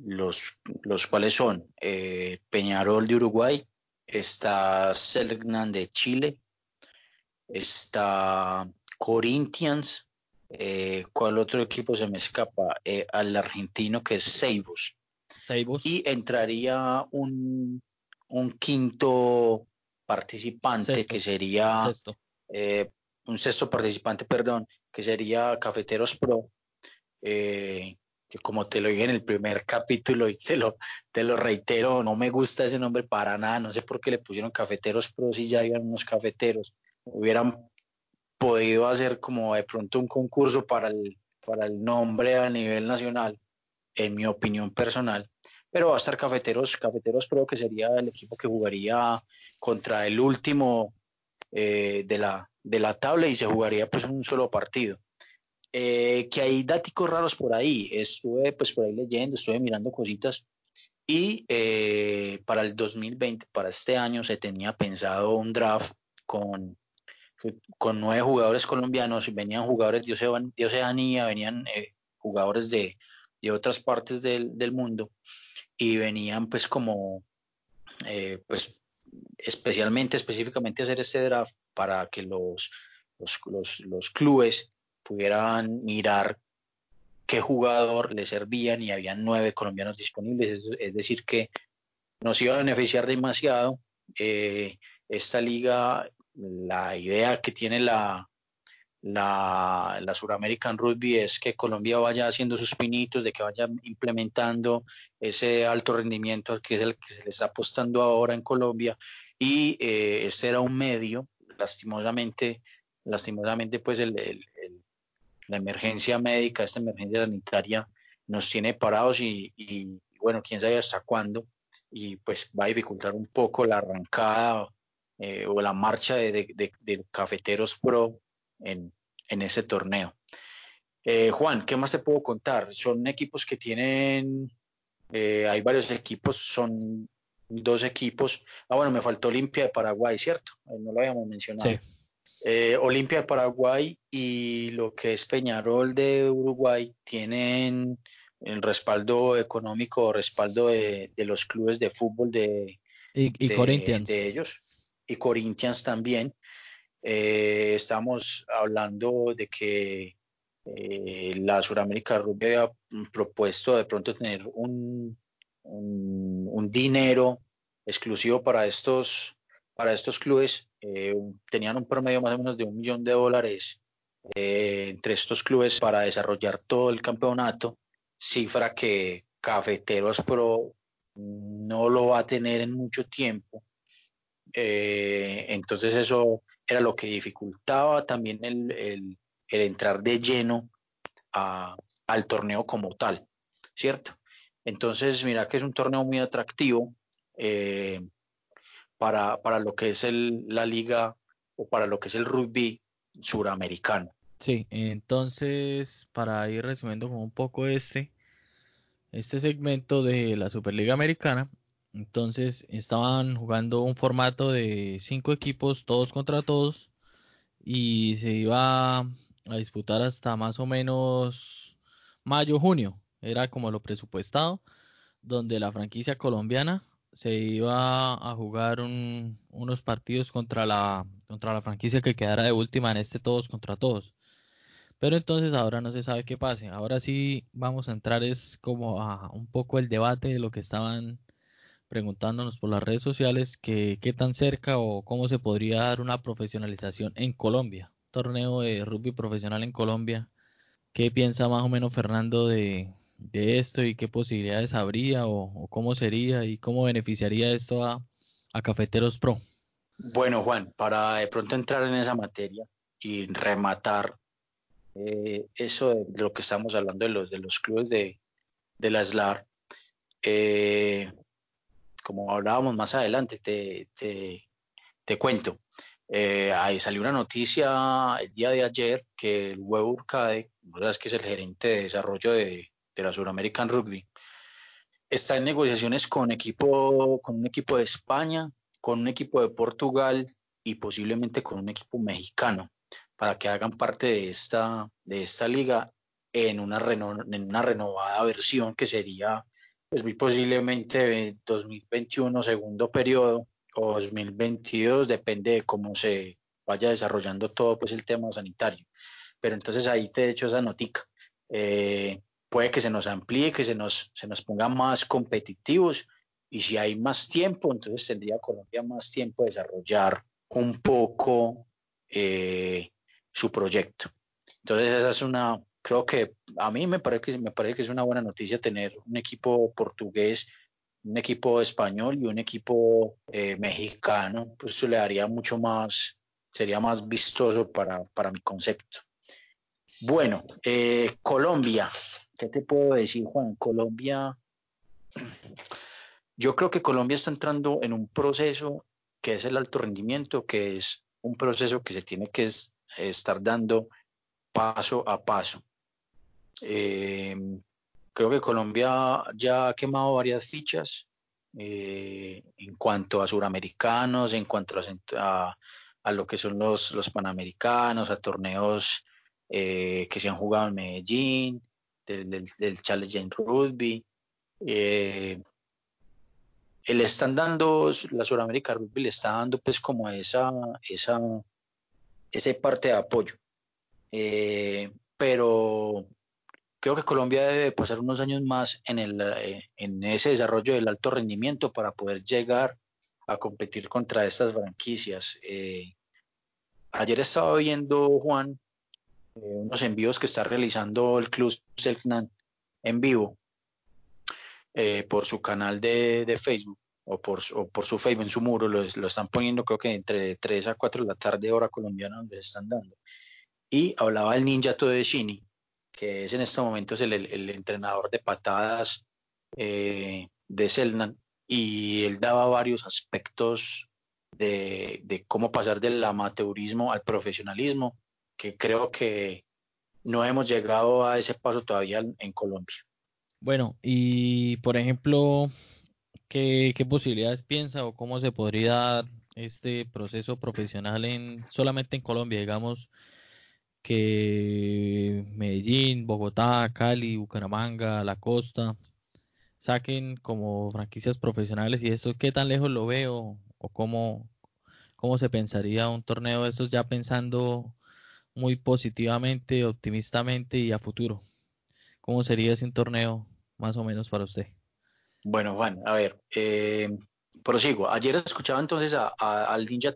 los, los cuales son eh, Peñarol de Uruguay, está Selknam de Chile, está Corinthians eh, ¿Cuál otro equipo se me escapa? Eh, al argentino que es Seibos. Y entraría un, un quinto participante que sería eh, un sexto participante, perdón, que sería Cafeteros Pro. Eh, que como te lo dije en el primer capítulo y te lo, te lo reitero, no me gusta ese nombre para nada, no sé por qué le pusieron Cafeteros Pro si ya habían unos cafeteros, hubieran podido hacer como de pronto un concurso para el, para el nombre a nivel nacional, en mi opinión personal. Pero va a estar Cafeteros, Cafeteros Pro, que sería el equipo que jugaría contra el último eh, de, la, de la tabla y se jugaría pues un solo partido. Eh, que hay datos raros por ahí. Estuve pues por ahí leyendo, estuve mirando cositas y eh, para el 2020, para este año, se tenía pensado un draft con con nueve jugadores colombianos, venían jugadores de, Oceanía, venían eh, jugadores de, otras partes del, mundo y venían pues como eh, pues especialmente, específicamente hacer este draft para que los, los, clubes pudieran mirar qué jugador les servían y habían nueve colombianos disponibles, es, decir que nos iba a beneficiar demasiado. Eh, esta liga la idea que tiene la, la, la Suramerican Rugby es que Colombia vaya haciendo sus pinitos, de que vaya implementando ese alto rendimiento que es el que se le está apostando ahora en Colombia. Y eh, este era un medio, lastimosamente, lastimosamente pues el, la emergencia médica, esta emergencia sanitaria nos tiene parados y, y, bueno, quién sabe hasta cuándo. y pues va a dificultar un poco la arrancada eh, o la marcha de, Cafeteros Pro en, ese torneo. Eh, Juan, ¿qué más te puedo contar? Son equipos que tienen, eh, hay varios equipos, son dos equipos. Ah, bueno, me faltó Olimpia de Paraguay, ¿cierto? No lo habíamos mencionado. Sí. Olimpia de Paraguay y lo que es Peñarol de Uruguay tienen el respaldo económico, respaldo de, los clubes de fútbol de, y, de, ellos y Corinthians también. Eh, estamos hablando de que eh, la Suramérica Rugby había propuesto de pronto tener un, un, dinero exclusivo para estos, para estos clubes. Eh, tenían un promedio más o menos de un millón de dólares entre estos clubes para desarrollar todo el campeonato cifra que Cafeteros Pro no lo va a tener en mucho tiempo. Eh, entonces eso era lo que dificultaba también el, entrar de lleno al torneo como tal, ¿cierto? Entonces, mira que es un torneo muy atractivo eh, para, lo que es la liga o para lo que es el rugby suramericano. Sí, entonces para ir resumiendo un poco este, este segmento de la Superliga Americana, entonces estaban jugando un formato de cinco equipos, todos contra todos, y se iba a disputar hasta más o menos mayo, junio, era como lo presupuestado, donde la franquicia colombiana se iba a jugar unos partidos contra la, contra la franquicia que quedara de última en este todos contra todos. Pero entonces ahora no se sabe qué pase. Ahora sí vamos a entrar es como a un poco el debate de lo que estaban preguntándonos por las redes sociales, que qué tan cerca o cómo se podría dar una profesionalización en Colombia, torneo de rugby profesional en Colombia. ¿Qué piensa más o menos Fernando de, esto y qué posibilidades habría o, cómo sería y cómo beneficiaría esto a, a Cafeteros Pro? Bueno, Juan, para de pronto entrar en esa materia y rematar eh, eso de lo que estamos hablando de los, de los clubes de, de la SLAR, eh, como hablábamos más adelante, te, te, cuento. Eh, ahí salió una noticia el día de ayer que el Huevo Urcade, que es el gerente de desarrollo de, de la Suramerican Rugby, está en negociaciones con, equipo, con un equipo de España, con un equipo de Portugal y posiblemente con un equipo mexicano para que hagan parte de esta, de esta liga en una, en una renovada versión que sería pues muy posiblemente 2021 segundo periodo o 2022 depende de cómo se vaya desarrollando todo pues el tema sanitario pero entonces ahí te he hecho esa notica eh, puede que se nos amplíe que se nos se nos ponga más competitivos y si hay más tiempo entonces tendría Colombia más tiempo de desarrollar un poco eh, su proyecto. Entonces esa es una, creo que a mí me parece que, me parece que es una buena noticia tener un equipo portugués, un equipo español y un equipo eh, mexicano, pues le daría mucho más, sería más vistoso para, para mi concepto. Bueno, eh, Colombia, ¿qué te puedo decir, Juan? Colombia, yo creo que Colombia está entrando en un proceso que es el alto rendimiento, que es un proceso que se tiene que estar dando paso a paso. Eh, creo que Colombia ya ha quemado varias fichas eh, en cuanto a suramericanos, en cuanto a, lo que son los, los panamericanos, a torneos eh, que se han jugado en Medellín, del, del, Challenge Rugby. le están dando, la Suramérica Rugby le está dando pues como esa, esa ese parte de apoyo. Eh, pero creo que Colombia debe pasar unos años más en, el, eh, en ese desarrollo del alto rendimiento para poder llegar a competir contra estas franquicias. Eh, ayer estaba viendo, Juan, unos envíos que está realizando el Club Selknam en vivo por su canal de, Facebook o por, su Facebook, en su muro, lo, están poniendo creo que entre 3 a 4 de la tarde hora colombiana donde se están dando. Y hablaba el ninja Todeshini, que es en estos momentos el, el, entrenador de patadas eh, de Selnan, y él daba varios aspectos de, de cómo pasar del amateurismo al profesionalismo, que creo que no hemos llegado a ese paso todavía en Colombia. Bueno, y por ejemplo, ¿qué, posibilidades piensa o cómo se podría dar este proceso profesional en solamente en Colombia, digamos que Medellín, Bogotá, Cali, Bucaramanga, La Costa saquen como franquicias profesionales y eso qué tan lejos lo veo o cómo, cómo se pensaría un torneo de esos ya pensando muy positivamente, optimistamente y a futuro. ¿Cómo sería ese torneo más o menos para usted? Bueno, Juan, a ver, eh, prosigo. Ayer escuchaba entonces a, al Ninja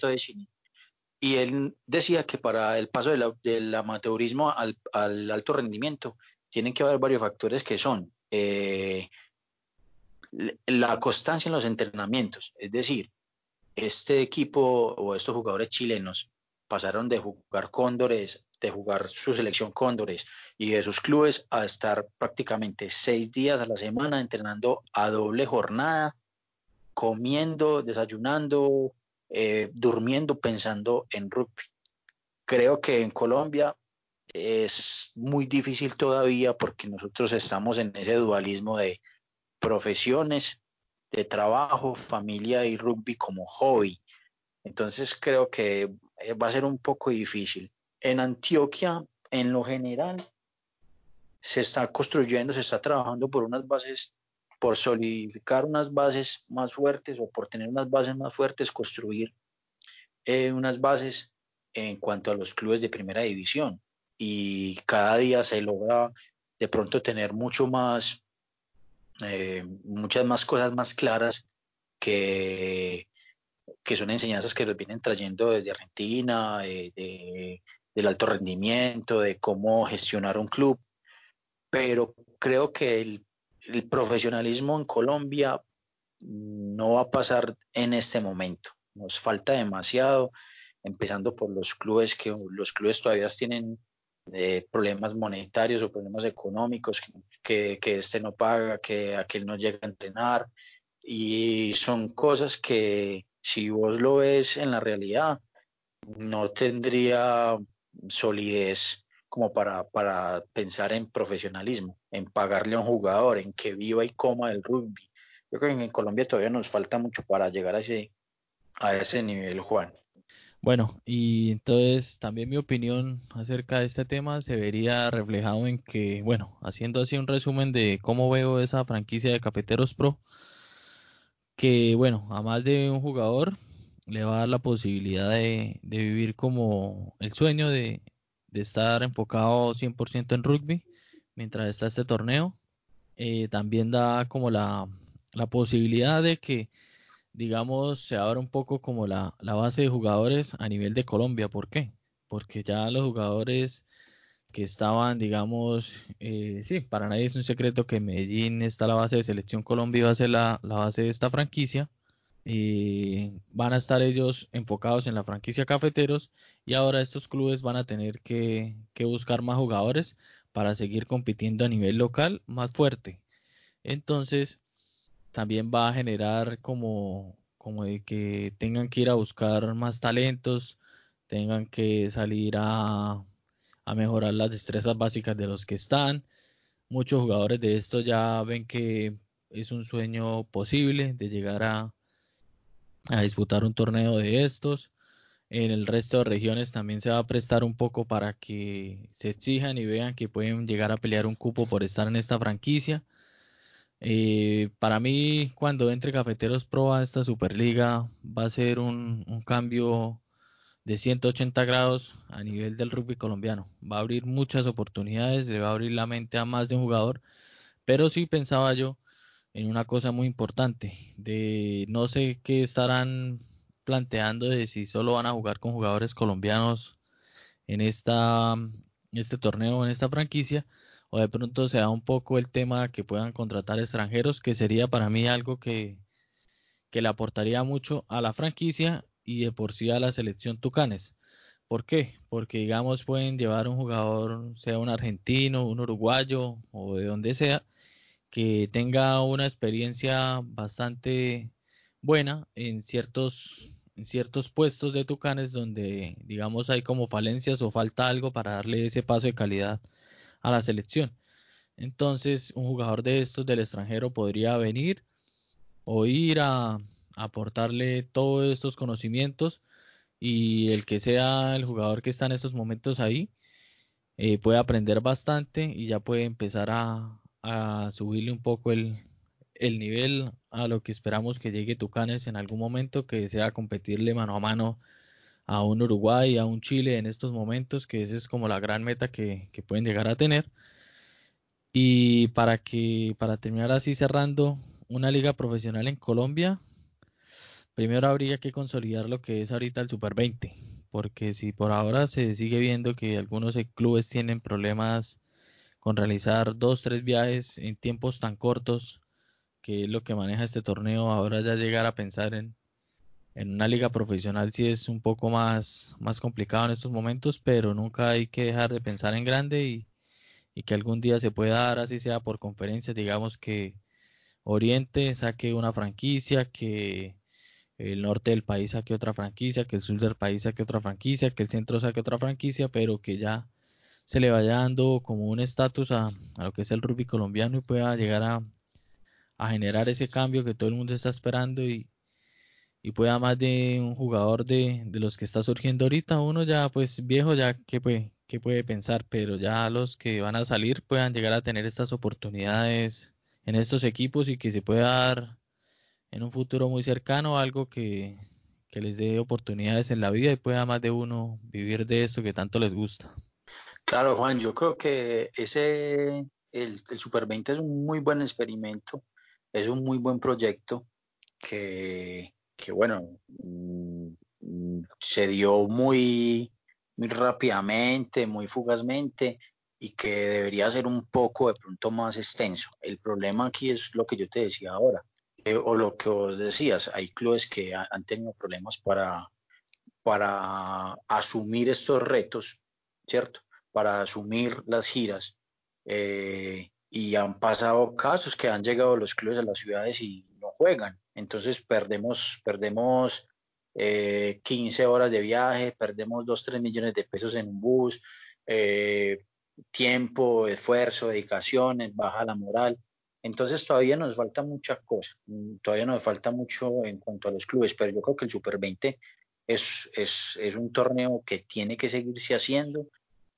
y él decía que para el paso del amateurismo al, alto rendimiento tienen que haber varios factores que son eh, la constancia en los entrenamientos, es decir, este equipo o estos jugadores chilenos pasaron de jugar cóndores, de jugar su selección cóndores y de sus clubes a estar prácticamente seis días a la semana entrenando a doble jornada, comiendo, desayunando, eh, durmiendo, pensando en rugby. Creo que en Colombia es muy difícil todavía porque nosotros estamos en ese dualismo de profesiones, de trabajo, familia y rugby como hobby. Entonces creo que eh, va a ser un poco difícil. En Antioquia, en lo general, se está construyendo, se está trabajando por unas bases, por solidificar unas bases más fuertes o por tener unas bases más fuertes, construir eh, unas bases en cuanto a los clubes de primera división. Y cada día se logra de pronto tener mucho más, eh, muchas más cosas más claras que que son enseñanzas que nos vienen trayendo desde Argentina, eh, del alto rendimiento, de cómo gestionar un club, pero creo que el, profesionalismo en Colombia no va a pasar en este momento. Nos falta demasiado, empezando por los clubes que los clubes todavía tienen eh, problemas monetarios o problemas económicos, que, que, este no paga, que aquel no llega a entrenar, y son cosas que, si vos lo ves en la realidad, no tendría solidez como para, para pensar en profesionalismo, en pagarle a un jugador, en que viva y coma el rugby. Yo creo que en Colombia todavía nos falta mucho para llegar a ese, a ese nivel, Juan. Bueno, y entonces también mi opinión acerca de este tema se vería reflejado en que, bueno, haciendo así un resumen de cómo veo esa franquicia de Cafeteros Pro, que bueno, a más de un jugador le va a dar la posibilidad de, vivir como el sueño de, estar enfocado 100% en rugby mientras está este torneo. Eh, también da como la, posibilidad de que, digamos, se abra un poco como la, la base de jugadores a nivel de Colombia. ¿Por qué? Porque ya los jugadores que estaban, digamos, eh, sí, para nadie es un secreto que Medellín está la base de Selección Colombia y va a ser la, base de esta franquicia. y van a estar ellos enfocados en la franquicia Cafeteros y ahora estos clubes van a tener que, buscar más jugadores para seguir compitiendo a nivel local más fuerte. Entonces, también va a generar como, como de que tengan que ir a buscar más talentos, tengan que salir a, a mejorar las destrezas básicas de los que están. Muchos jugadores de esto ya ven que es un sueño posible de llegar a, a disputar un torneo de estos. En el resto de regiones también se va a prestar un poco para que se exijan y vean que pueden llegar a pelear un cupo por estar en esta franquicia. Eh, para mí, cuando entre Cafeteros Pro a esta Superliga, va a ser un, un cambio de 180 grados a nivel del rugby colombiano. Va a abrir muchas oportunidades, le va a abrir la mente a más de un jugador, pero sí pensaba yo en una cosa muy importante, de no sé qué estarán planteando de si solo van a jugar con jugadores colombianos en esta este torneo, en esta franquicia, o de pronto se da un poco el tema que puedan contratar extranjeros, que sería para mí algo que, que le aportaría mucho a la franquicia y de por sí a la selección Tucanes. ¿Por qué? Porque digamos pueden llevar un jugador, sea un argentino, un uruguayo o de donde sea, que tenga una experiencia bastante buena en ciertos en ciertos puestos de Tucanes donde digamos hay como falencias o falta algo para darle ese paso de calidad a la selección. Entonces, un jugador de estos del extranjero podría venir o ir a, aportarle todos estos conocimientos y el que sea el jugador que está en estos momentos ahí eh, puede aprender bastante y ya puede empezar a, a subirle un poco el, el nivel a lo que esperamos que llegue Tucanes en algún momento, que sea competirle mano a mano a un Uruguay, a un Chile en estos momentos, que esa es como la gran meta que, pueden llegar a tener. Y para que, para terminar así cerrando, una liga profesional en Colombia, primero habría que consolidar lo que es ahorita el Super 20, porque si por ahora se sigue viendo que algunos clubes tienen problemas con realizar dos, tres viajes en tiempos tan cortos, que es lo que maneja este torneo, ahora ya llegar a pensar en, en una liga profesional sí es un poco más, más complicado en estos momentos, pero nunca hay que dejar de pensar en grande y, que algún día se pueda dar, así sea por conferencias, digamos que Oriente saque una franquicia, que el norte del país saque otra franquicia, que el sur del país saque otra franquicia, que el centro saque otra franquicia, pero que ya se le vaya dando como un estatus a, a, lo que es el rugby colombiano y pueda llegar a, a generar ese cambio que todo el mundo está esperando y, y pueda más de un jugador de, de, los que está surgiendo ahorita, uno ya pues viejo ya que puede, puede pensar, pero ya los que van a salir puedan llegar a tener estas oportunidades en estos equipos y que se pueda dar en un futuro muy cercano algo que, que les dé oportunidades en la vida y pueda más de uno vivir de eso que tanto les gusta. Claro, Juan, yo creo que ese, el Super 20 es un muy buen experimento es un muy buen proyecto que, bueno, mm, se dio muy, muy rápidamente, muy fugazmente y que debería ser un poco de pronto más extenso. El problema aquí es lo que yo te decía ahora, o lo que vos decías, hay clubes que han tenido problemas para, para asumir estos retos, ¿cierto? Para asumir las giras. Eh, y han pasado casos que han llegado los clubes a las ciudades y no juegan. Entonces perdemos, perdemos 15 eh, horas de viaje, perdemos 2, 3 millones de pesos en un bus, eh, tiempo, esfuerzo, dedicaciones, baja la moral. Entonces todavía nos falta mucha cosa, todavía nos falta mucho en cuanto a los clubes, pero yo creo que el Super 20 es, es, es un torneo que tiene que seguirse haciendo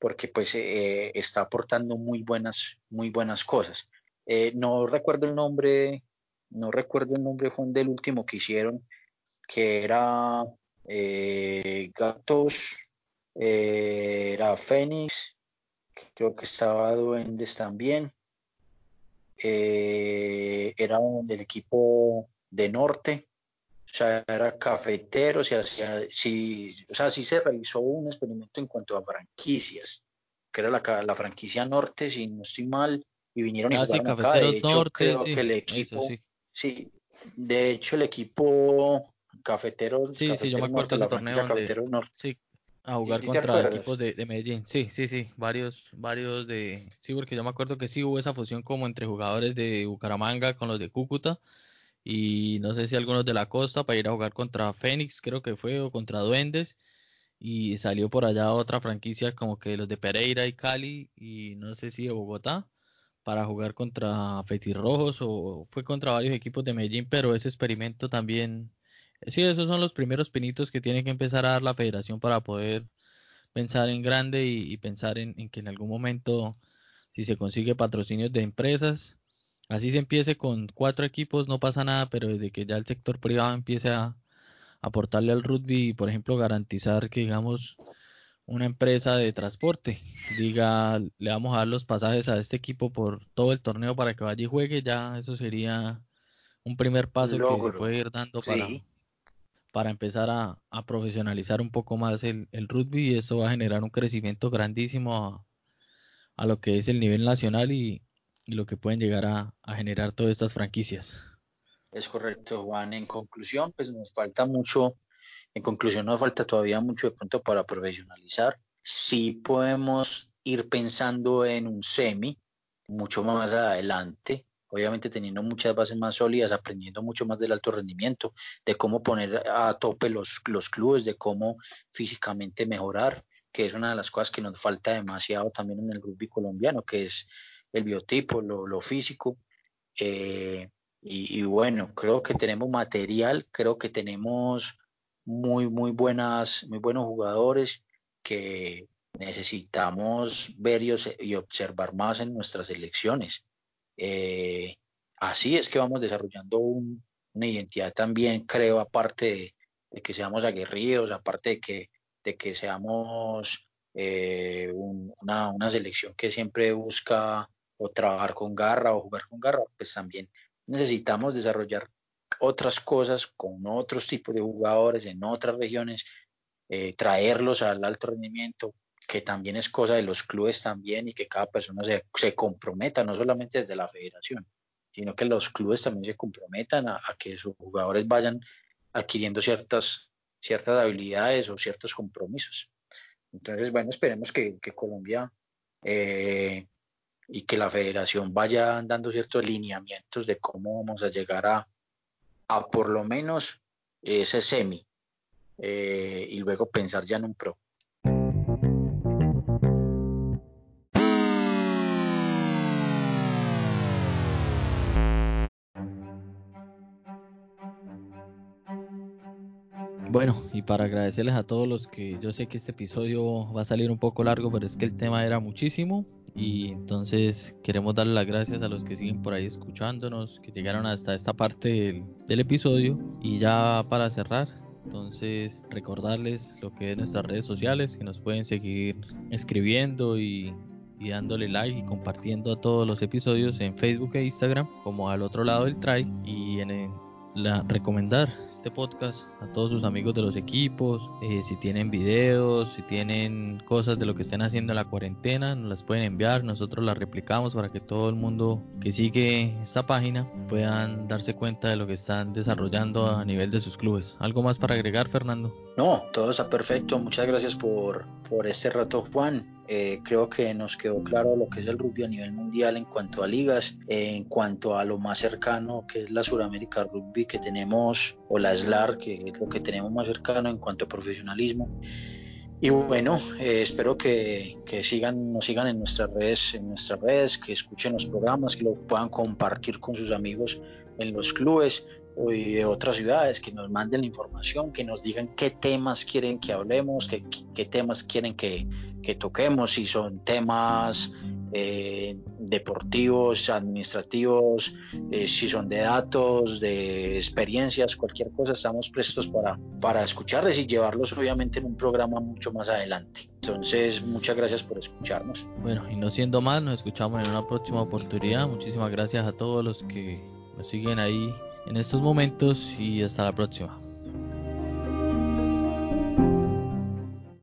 porque pues eh, está aportando muy buenas, muy buenas cosas. Eh, no recuerdo el nombre, no recuerdo el nombre Juan del último que hicieron, que era eh, Gatos, era Fénix, creo que estaba Duendes también. era el equipo de Norte, sea, era cafetero, o sea, sí, o sea, sí se realizó un experimento en cuanto a franquicias, que era la, la franquicia norte, si no estoy mal, y vinieron y ah, sí, acá. De hecho, norte, creo que el equipo, sí. de hecho, el equipo cafetero, sí, sí, yo me acuerdo de torneo cafetero norte. Sí, a jugar contra equipos de, de, Medellín. Sí, sí, sí, varios, varios de, sí, porque yo me acuerdo que sí hubo esa fusión como entre jugadores de Bucaramanga con los de Cúcuta y no sé si algunos de la costa para ir a jugar contra Fénix, creo que fue, o contra Duendes, y salió por allá otra franquicia como que los de Pereira y Cali, y no sé si de Bogotá, para jugar contra Rojos o fue contra varios equipos de Medellín, pero ese experimento también, sí, esos son los primeros pinitos que tiene que empezar a dar la federación para poder pensar en grande y, pensar en, en que en algún momento, si se consigue patrocinios de empresas, Así se empiece con cuatro equipos, no pasa nada, pero desde que ya el sector privado empiece a aportarle al rugby, por ejemplo, garantizar que, digamos, una empresa de transporte diga, le vamos a dar los pasajes a este equipo por todo el torneo para que vaya y juegue, ya eso sería un primer paso que se puede ir dando para, para empezar a, profesionalizar un poco más el, rugby y eso va a generar un crecimiento grandísimo a lo que es el nivel nacional y, y lo que pueden llegar a, generar todas estas franquicias. Es correcto, Juan. En conclusión, pues nos falta mucho, en conclusión nos falta todavía mucho de pronto para profesionalizar. Sí podemos ir pensando en un semi mucho más adelante, obviamente teniendo muchas bases más sólidas, aprendiendo mucho más del alto rendimiento, de cómo poner a tope los, los clubes, de cómo físicamente mejorar, que es una de las cosas que nos falta demasiado también en el rugby colombiano, que es el biotipo, lo, físico. Eh, y, bueno, creo que tenemos material, creo que tenemos muy, muy buenas, muy buenos jugadores que necesitamos ver y, observar más en nuestras elecciones. Eh, así es que vamos desarrollando una identidad también, creo, aparte de, que seamos aguerridos, aparte de que, de que seamos eh, una, una, selección que siempre busca o trabajar con garra o jugar con garra, pues también necesitamos desarrollar otras cosas con otros tipos de jugadores en otras regiones, eh, traerlos al alto rendimiento, que también es cosa de los clubes también y que cada persona se, se comprometa, no solamente desde la federación, sino que los clubes también se comprometan a, que sus jugadores vayan adquiriendo ciertas, ciertas habilidades o ciertos compromisos. Entonces, bueno, esperemos que, Colombia eh, y que la federación vaya dando ciertos lineamientos de cómo vamos a llegar a, a por lo menos ese semi eh, y luego pensar ya en un pro. Bueno, y para agradecerles a todos los que yo sé que este episodio va a salir un poco largo, pero es que el tema era muchísimo y entonces queremos darle las gracias a los que siguen por ahí escuchándonos, que llegaron hasta esta parte del, episodio. Y ya para cerrar, entonces recordarles lo que es nuestras redes sociales, que nos pueden seguir escribiendo y, y dándole like y compartiendo a todos los episodios en Facebook e Instagram como al otro lado del try y en, la, recomendar este podcast a todos sus amigos de los equipos. Eh, si tienen videos, si tienen cosas de lo que estén haciendo en la cuarentena, nos las pueden enviar. Nosotros las replicamos para que todo el mundo que sigue esta página puedan darse cuenta de lo que están desarrollando a nivel de sus clubes. ¿Algo más para agregar, Fernando? No, todo está perfecto. Muchas gracias por, por este rato, Juan. Eh, creo que nos quedó claro lo que es el rugby a nivel mundial en cuanto a ligas, en cuanto a lo más cercano que es la Suramérica Rugby que tenemos, o la SLAR, que es lo que tenemos más cercano en cuanto a profesionalismo. Y bueno, eh, espero que, que, sigan, nos sigan en nuestras redes, en nuestras redes, que escuchen los programas, que lo puedan compartir con sus amigos en los clubes o de otras ciudades, que nos manden la información, que nos digan qué temas quieren que hablemos, qué, qué temas quieren que, que, toquemos, si son temas eh, deportivos, administrativos, eh, si son de datos, de experiencias, cualquier cosa, estamos prestos para, para escucharles y llevarlos obviamente en un programa mucho más adelante. Entonces, muchas gracias por escucharnos. Bueno, y no siendo más, nos escuchamos en una próxima oportunidad. Muchísimas gracias a todos los que nos siguen ahí en estos momentos y hasta la próxima.